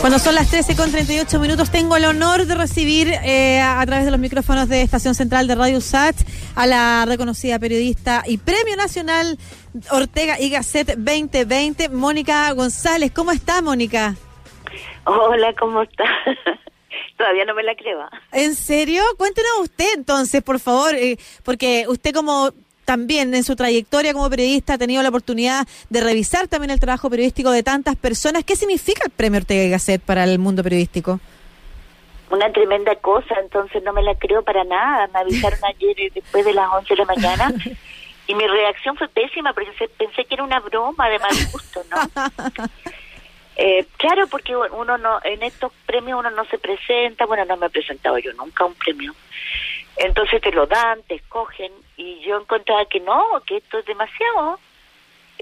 Cuando son las 13 con 38 minutos, tengo el honor de recibir eh, a, través de los micrófonos de Estación Central de Radio SAT a la reconocida periodista y Premio Nacional Ortega y Gasset 2020, Mónica González. ¿Cómo está, Mónica? Hola, ¿cómo está? Todavía no me la creo. ¿En serio? Cuéntenos usted entonces, por favor, eh, porque usted como también en su trayectoria como periodista ha tenido la oportunidad de revisar también el trabajo periodístico de tantas personas. ¿Qué significa el premio Ortega y Gasset para el mundo periodístico? Una tremenda cosa, entonces no me la creo para nada. Me avisaron ayer eh, después de las 11 de la mañana y mi reacción fue pésima porque pensé que era una broma de mal gusto, ¿no? Eh, claro, porque uno no, en estos premios uno no se presenta, bueno, no me he presentado yo nunca a un premio. Entonces te lo dan, te escogen, y yo encontraba que no, que esto es demasiado.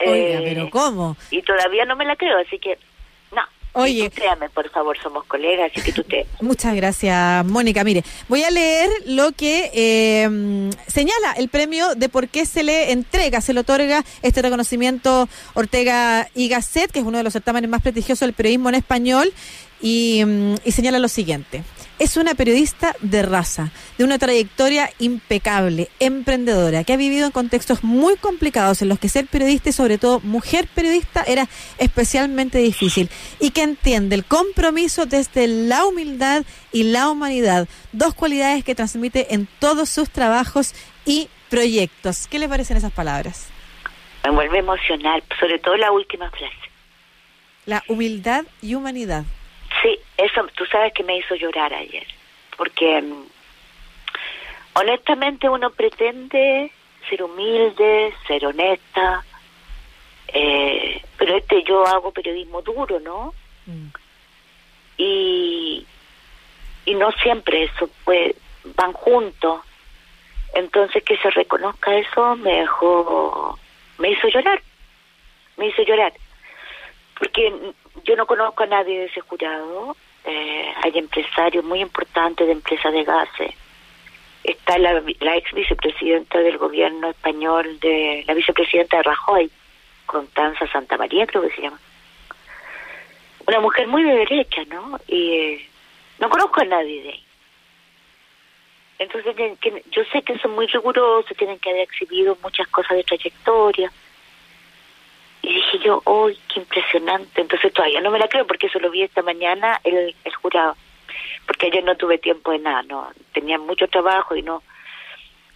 Oiga, pero eh, ¿cómo? Y todavía no me la creo, así que no. Oye, créame, por favor, somos colegas, así que tú te... Muchas gracias, Mónica. Mire, voy a leer lo que eh, señala el premio de por qué se le entrega, se le otorga este reconocimiento Ortega y Gasset, que es uno de los certámenes más prestigiosos del periodismo en español, y, mm, y señala lo siguiente. Es una periodista de raza, de una trayectoria impecable, emprendedora, que ha vivido en contextos muy complicados en los que ser periodista y sobre todo mujer periodista era especialmente difícil y que entiende el compromiso desde la humildad y la humanidad, dos cualidades que transmite en todos sus trabajos y proyectos. ¿Qué le parecen esas palabras? Me vuelve emocional, sobre todo la última frase. La humildad y humanidad. Sí, eso tú sabes que me hizo llorar ayer, porque mm, honestamente uno pretende ser humilde, ser honesta, eh, pero este yo hago periodismo duro, ¿no? Mm. Y, y no siempre eso pues van juntos. Entonces que se reconozca eso me dejó, me hizo llorar, me hizo llorar, porque yo no conozco a nadie de ese jurado. Eh, hay empresarios muy importantes de empresas de gases. Está la, la ex vicepresidenta del gobierno español, de la vicepresidenta de Rajoy, Constanza Santa María, creo que se llama. Una mujer muy de derecha, ¿no? Y eh, no conozco a nadie de ahí. Entonces, yo sé que son muy rigurosos, tienen que haber exhibido muchas cosas de trayectoria y dije yo, ¡ay, qué impresionante! Entonces todavía no me la creo porque eso lo vi esta mañana el, el jurado. Porque ayer no tuve tiempo de nada, no tenía mucho trabajo y no.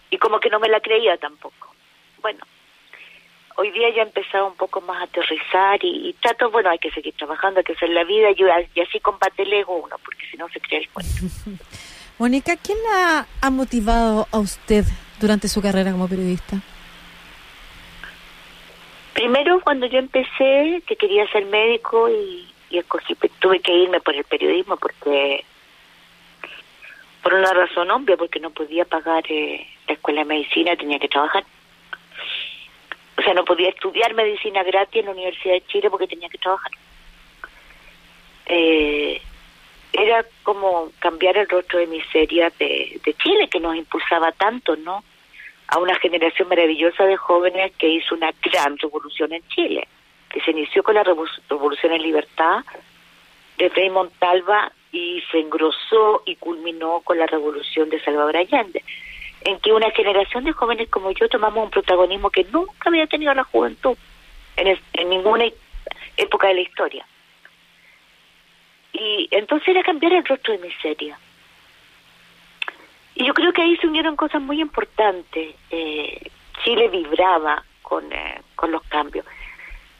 Y como que no me la creía tampoco. Bueno, hoy día ya he empezado un poco más a aterrizar y, trato, bueno, hay que seguir trabajando, hay que hacer la vida y, y así combate el ego uno, porque si no se cree el cuento. Mónica, ¿quién la ha motivado a usted durante su carrera como periodista? Primero, cuando yo empecé, que quería ser médico y, escogí, tuve que irme por el periodismo porque, por una razón obvia, porque no podía pagar eh, la escuela de medicina, tenía que trabajar. O sea, no podía estudiar medicina gratis en la Universidad de Chile porque tenía que trabajar. Eh, era como cambiar el rostro de miseria de, de Chile, que nos impulsaba tanto, ¿no? A una generación maravillosa de jóvenes que hizo una gran revolución en Chile, que se inició con la revolución en libertad de Frei Montalva y se engrosó y culminó con la revolución de Salvador Allende, en que una generación de jóvenes como yo tomamos un protagonismo que nunca había tenido la juventud en, en ninguna época de la historia. Y entonces era cambiar el rostro de miseria y yo creo que ahí se unieron cosas muy importantes. Eh, Chile vibraba con, eh, con los cambios.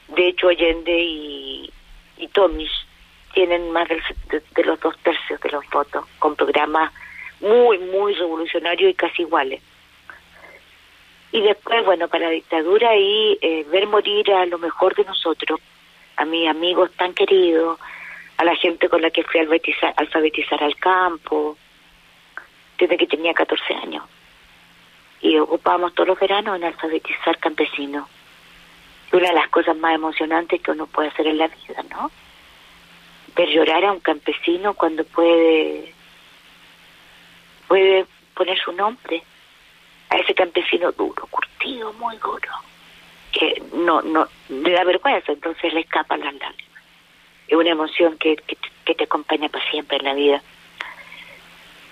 De hecho, Allende y, y Tomish tienen más de, de, los dos tercios de los votos, con programas muy, muy revolucionarios y casi iguales. Y después, bueno, para la dictadura y eh, ver morir a lo mejor de nosotros, a mis amigos tan queridos, a la gente con la que fui a alfabetizar al campo, desde que tenía 14 años. Y ocupábamos todos los veranos en alfabetizar campesinos. una de las cosas más emocionantes que uno puede hacer en la vida, ¿no? Ver llorar a un campesino cuando puede, puede poner su nombre a ese campesino duro, curtido, muy duro, que no, no, le da vergüenza, entonces le escapan las lágrimas. Es una emoción que, que que te acompaña para siempre en la vida.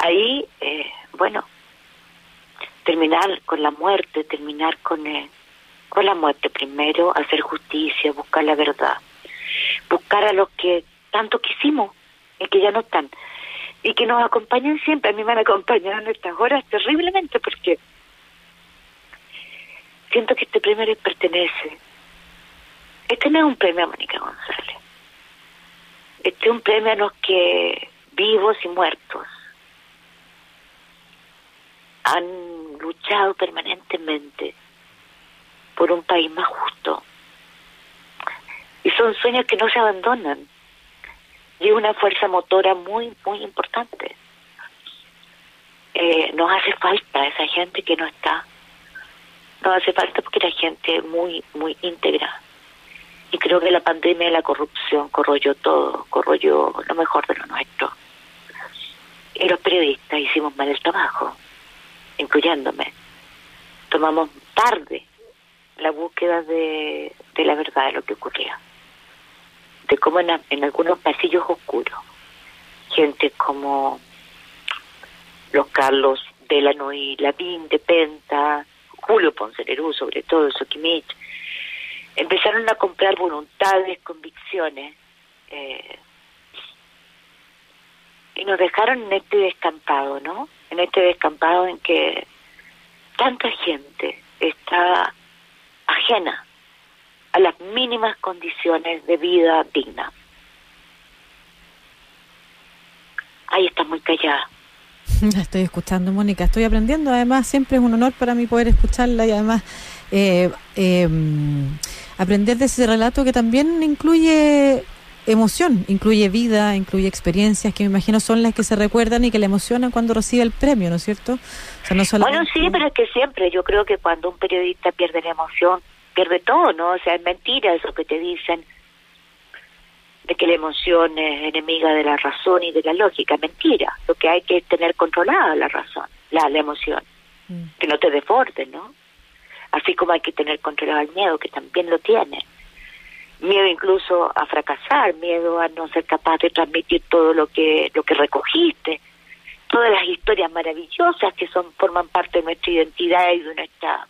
Ahí, eh, bueno, terminar con la muerte, terminar con, eh, con la muerte primero, hacer justicia, buscar la verdad, buscar a los que tanto quisimos y que ya no están y que nos acompañan siempre. A mí me han acompañado en estas horas terriblemente porque siento que este premio les pertenece. Este no es un premio a Mónica González. Este es un premio a los que vivos y muertos han luchado permanentemente por un país más justo. Y son sueños que no se abandonan. Y es una fuerza motora muy, muy importante. Eh, nos hace falta esa gente que no está. Nos hace falta porque la gente muy, muy íntegra. Y creo que la pandemia de la corrupción corroyó todo, corroyó lo mejor de lo nuestro. Y los periodistas hicimos mal el trabajo incluyéndome. Tomamos tarde la búsqueda de, la verdad de lo que ocurría, de cómo en, algunos pasillos oscuros, gente como los Carlos Delano y Lavín de Penta, Julio Poncelerú, sobre todo, Soquimich, empezaron a comprar voluntades, convicciones, eh, y nos dejaron en este descampado, ¿no? En este descampado en que tanta gente está ajena a las mínimas condiciones de vida digna. Ahí está muy callada. estoy escuchando, Mónica. Estoy aprendiendo. Además, siempre es un honor para mí poder escucharla y además eh, eh, aprender de ese relato que también incluye emoción, incluye vida, incluye experiencias que me imagino son las que se recuerdan y que le emocionan cuando recibe el premio, ¿no es cierto? Bueno, sí, pero es que siempre yo creo que cuando un periodista pierde la emoción, pierde todo, ¿no? O sea, es mentira eso que te dicen de que la emoción es enemiga de la razón y de la lógica, mentira. Lo que hay que es tener controlada la razón, la, la emoción, mm. que no te desborde, ¿no? Así como hay que tener controlado el miedo, que también lo tiene miedo incluso a fracasar, miedo a no ser capaz de transmitir todo lo que lo que recogiste, todas las historias maravillosas que son forman parte de nuestra identidad y de nuestra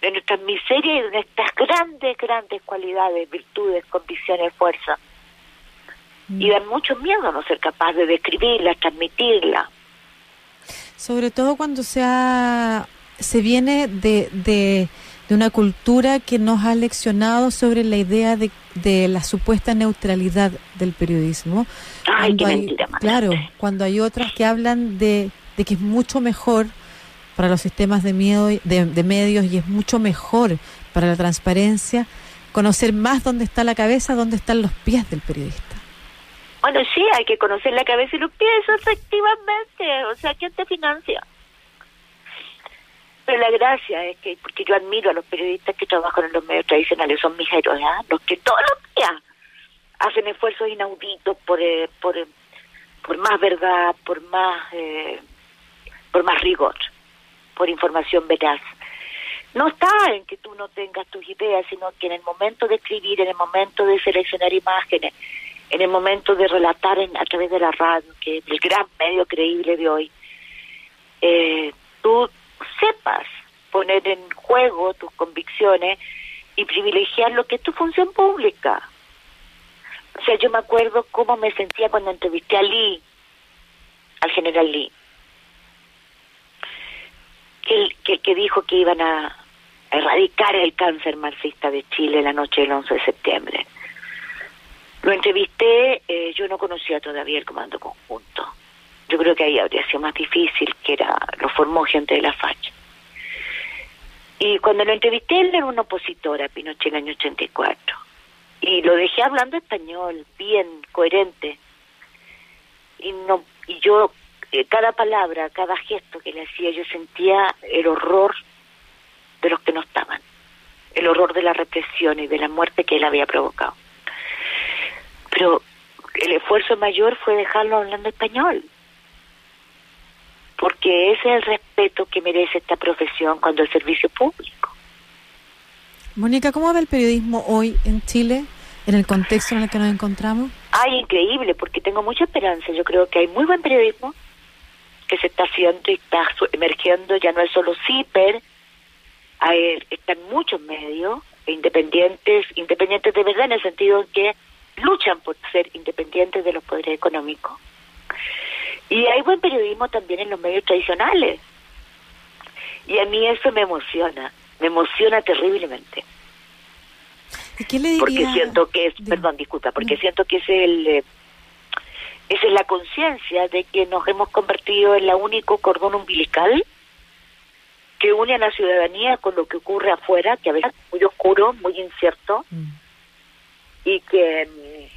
de nuestras miserias y de nuestras grandes grandes cualidades, virtudes, convicciones, fuerza. Y mm. da mucho miedo no ser capaz de describirla, transmitirla. Sobre todo cuando se se viene de, de de una cultura que nos ha leccionado sobre la idea de, de la supuesta neutralidad del periodismo. Ay, qué mentira, claro, cuando hay otras que hablan de, de, que es mucho mejor para los sistemas de, miedo, de, de medios y es mucho mejor para la transparencia conocer más dónde está la cabeza, dónde están los pies del periodista. Bueno, sí, hay que conocer la cabeza y los pies, efectivamente. O sea, ¿quién te financia? Pero la gracia es que, porque yo admiro a los periodistas que trabajan en los medios tradicionales, son mis héroes, ¿ah? los que todos los días hacen esfuerzos inauditos por, eh, por, eh, por más verdad, por más, eh, por más rigor, por información veraz. No está en que tú no tengas tus ideas, sino que en el momento de escribir, en el momento de seleccionar imágenes, en el momento de relatar en, a través de la radio, que es el gran medio creíble de hoy, eh, tú sepas poner en juego tus convicciones y privilegiar lo que es tu función pública. O sea, yo me acuerdo cómo me sentía cuando entrevisté a Lee, al general Lee, que, que, dijo que iban a, erradicar el cáncer marxista de Chile la noche del 11 de septiembre. Lo entrevisté, eh, yo no conocía todavía el comando conjunto yo creo que ahí habría sido más difícil, que era lo formó gente de la facha. Y cuando lo entrevisté, él era un opositor a Pinochet en el año 84. Y lo dejé hablando español, bien, coherente. Y, no, y yo, eh, cada palabra, cada gesto que le hacía, yo sentía el horror de los que no estaban. El horror de la represión y de la muerte que él había provocado. Pero el esfuerzo mayor fue dejarlo hablando español porque ese es el respeto que merece esta profesión cuando el servicio público. Mónica, ¿cómo ve el periodismo hoy en Chile? en el contexto en el que nos encontramos? Ay, increíble, porque tengo mucha esperanza. Yo creo que hay muy buen periodismo que se está haciendo y está emergiendo, ya no es solo CIPER, hay, están muchos medios independientes, independientes de verdad en el sentido que luchan por ser independientes de los poderes económicos. Y hay buen periodismo también en los medios tradicionales. Y a mí eso me emociona, me emociona terriblemente. ¿Y qué le diría? Porque siento que es, perdón, disculpa, porque siento que es el... Eh, esa es la conciencia de que nos hemos convertido en la único cordón umbilical que une a la ciudadanía con lo que ocurre afuera, que a veces es muy oscuro, muy incierto, mm. y que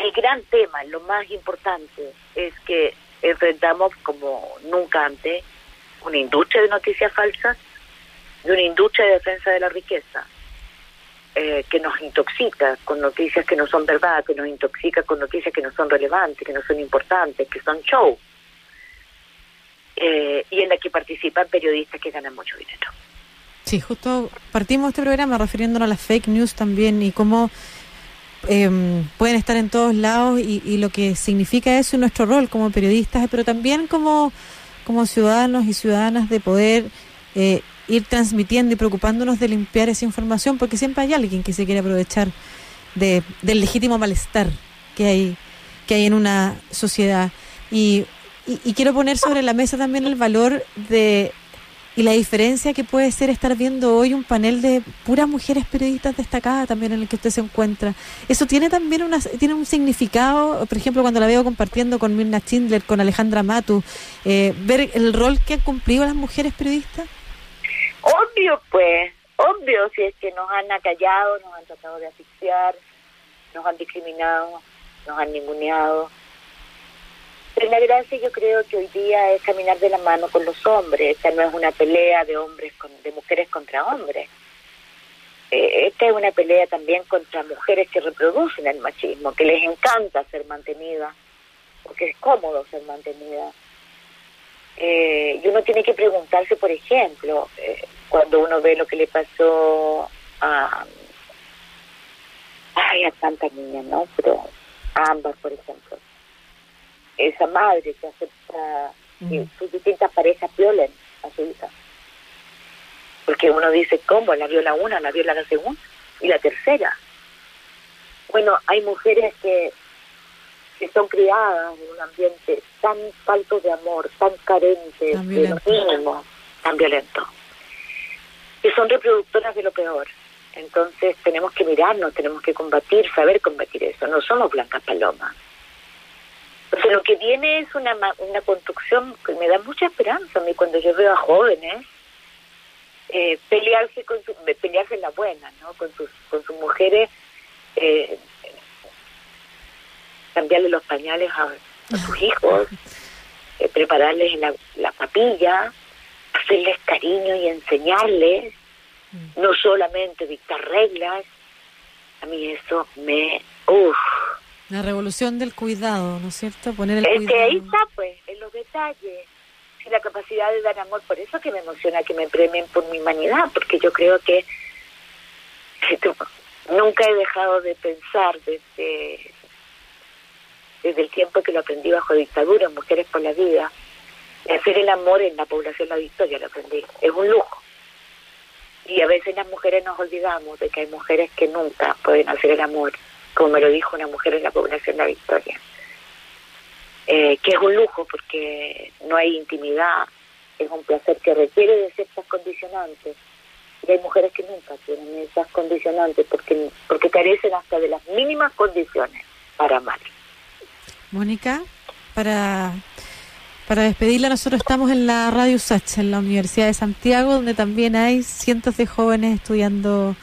el gran tema, lo más importante, es que enfrentamos como nunca antes una industria de noticias falsas y una industria de defensa de la riqueza eh, que nos intoxica con noticias que no son verdad, que nos intoxica con noticias que no son relevantes, que no son importantes, que son show. Eh, y en la que participan periodistas que ganan mucho dinero. Sí, justo partimos este programa refiriéndonos a las fake news también y cómo em, pueden estar en todos lados y, lo que significa eso en nuestro rol como periodistas, pero también como, como ciudadanos y ciudadanas de poder eh, ir transmitiendo y preocupándonos de limpiar esa información, porque siempre hay alguien que se quiere aprovechar de, del legítimo malestar que hay, que hay en una sociedad. Y y, quiero poner sobre la mesa también el valor de y la diferencia que puede ser estar viendo hoy un panel de puras mujeres periodistas destacadas también en el que usted se encuentra. Eso tiene también una, tiene un significado, por ejemplo, cuando la veo compartiendo con Mirna Schindler, con Alejandra Matu, eh, ver el rol que han cumplido las mujeres periodistas. Obvio, pues, obvio, si es que nos han acallado, nos han tratado de asfixiar, nos han discriminado, nos han ninguneado la gracia yo creo que hoy día es caminar de la mano con los hombres. Esta no es una pelea de hombres con, de mujeres contra hombres. Eh, esta es una pelea también contra mujeres que reproducen el machismo, que les encanta ser mantenidas, porque es cómodo ser mantenida. Eh, y uno tiene que preguntarse, por ejemplo, eh, cuando uno ve lo que le pasó a, ay, a tantas niñas, ¿no? Pero a ambas, por ejemplo esa madre que acepta que sus distintas parejas violen a su hija. Porque uno dice, ¿cómo? La viola una, la viola la segunda y la tercera. Bueno, hay mujeres que, que son criadas en un ambiente tan falto de amor, tan carente tan de lo mínimo, tan violento, que son reproductoras de lo peor. Entonces tenemos que mirarnos, tenemos que combatir, saber combatir eso. No somos blancas palomas entonces lo que viene es una, una construcción que me da mucha esperanza a mí cuando yo veo a jóvenes eh, pelearse con su, pelearse en la buena, ¿no? Con sus, con sus mujeres, eh, cambiarle los pañales a, sus hijos, eh, prepararles la, la papilla, hacerles cariño y enseñarles, mm. no solamente dictar reglas. A mí eso me, uff, la revolución del cuidado, ¿no es cierto? Poner el es que ahí está, pues, en los detalles. Y la capacidad de dar amor, por eso que me emociona que me premien por mi humanidad, porque yo creo que, nunca he dejado de pensar desde, desde el tiempo que lo aprendí bajo dictadura, Mujeres por la Vida, hacer el amor en la población La Victoria, lo aprendí. Es un lujo. Y a veces las mujeres nos olvidamos de que hay mujeres que nunca pueden hacer el amor como me lo dijo una mujer en la población La Victoria, eh, que es un lujo porque no hay intimidad, es un placer que requiere de ciertas condicionantes. Y hay mujeres que nunca tienen esas condicionantes porque, porque carecen hasta de las mínimas condiciones para amar. Mónica, para, para despedirla, nosotros estamos en la Radio Sacha, en la Universidad de Santiago, donde también hay cientos de jóvenes estudiando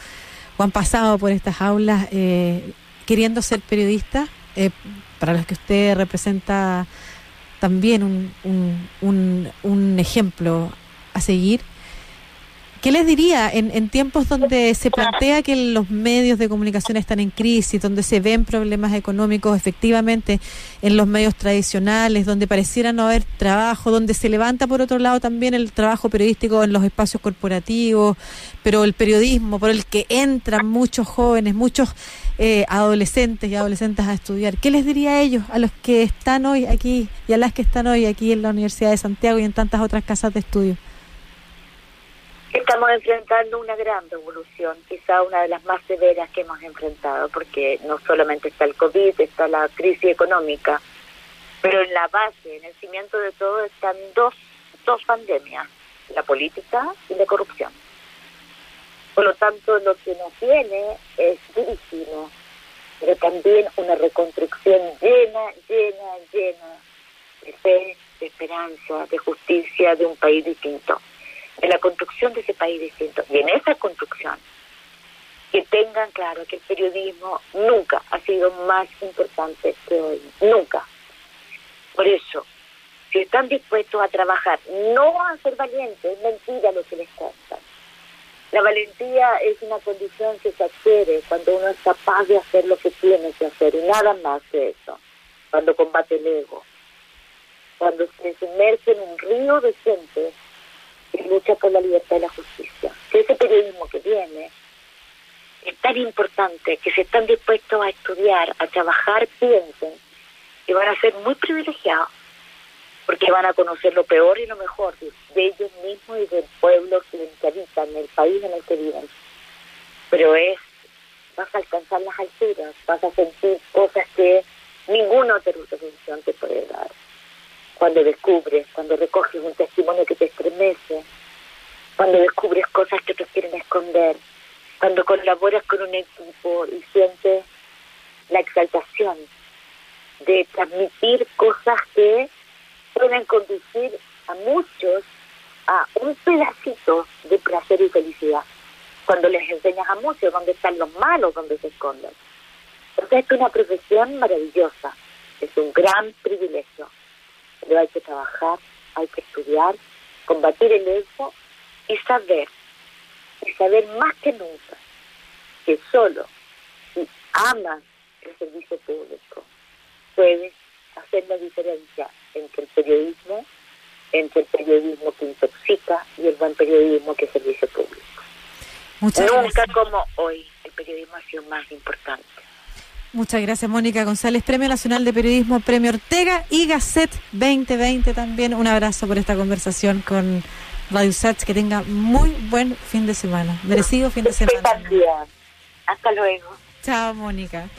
o han pasado por estas aulas. Eh, queriendo ser periodista, eh, para los que usted representa también un, un, un, ejemplo a seguir. ¿Qué les diría en, en tiempos donde se plantea que los medios de comunicación están en crisis, donde se ven problemas económicos efectivamente en los medios tradicionales, donde pareciera no haber trabajo, donde se levanta por otro lado también el trabajo periodístico en los espacios corporativos, pero el periodismo por el que entran muchos jóvenes, muchos eh, adolescentes y adolescentes a estudiar? ¿Qué les diría a ellos, a los que están hoy aquí y a las que están hoy aquí en la Universidad de Santiago y en tantas otras casas de estudio? Estamos enfrentando una gran revolución, quizá una de las más severas que hemos enfrentado, porque no solamente está el COVID, está la crisis económica, pero en la base, en el cimiento de todo, están dos, dos pandemias, la política y la corrupción. Por lo tanto, lo que nos viene es durísimo, pero también una reconstrucción llena, llena, llena de fe, de esperanza, de justicia, de un país distinto de la construcción de ese país distinto. Y en esa construcción, que tengan claro que el periodismo nunca ha sido más importante que hoy, nunca. Por eso, si están dispuestos a trabajar, no a ser valientes, es mentira lo que les cuesta. La valentía es una condición que se adquiere cuando uno es capaz de hacer lo que tiene que hacer y nada más que eso, cuando combate el ego, cuando se sumerge en un río de gente lucha por la libertad y la justicia. Que ese periodismo que viene es tan importante que se están dispuestos a estudiar, a trabajar, piensen que van a ser muy privilegiados porque van a conocer lo peor y lo mejor de, ellos mismos y del pueblo que habitan, el país en el que viven. Pero es, vas a alcanzar las alturas, vas a sentir cosas que ninguna otra televisión te puede dar cuando descubres, cuando recoges un testimonio que te estremece, cuando descubres cosas que te quieren esconder, cuando colaboras con un equipo y sientes la exaltación de transmitir cosas que pueden conducir a muchos a un pedacito de placer y felicidad. Cuando les enseñas a muchos dónde están los malos, dónde se esconden. Entonces es una profesión maravillosa, es un gran privilegio pero hay que trabajar, hay que estudiar, combatir el ego y saber, y saber más que nunca, que solo si amas el servicio público, puedes hacer la diferencia entre el periodismo, entre el periodismo que intoxica y el buen periodismo que es servicio público. Nunca como hoy el periodismo ha sido más importante. Muchas gracias, Mónica González, Premio Nacional de Periodismo, Premio Ortega y Gasset 2020 también. Un abrazo por esta conversación con Radio Sats. Que tenga muy buen fin de semana. Merecido fin de semana. Hasta luego. Chao, Mónica.